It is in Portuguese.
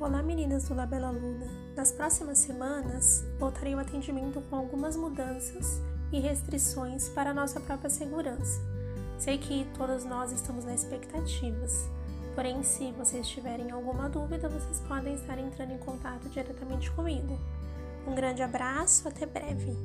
Olá, meninas do Labela Luna. Nas próximas semanas, voltarei o atendimento com algumas mudanças e restrições para nossa própria segurança. Sei que todas nós estamos na expectativas, porém, se vocês tiverem alguma dúvida, vocês podem estar entrando em contato diretamente comigo. Um grande abraço, até breve!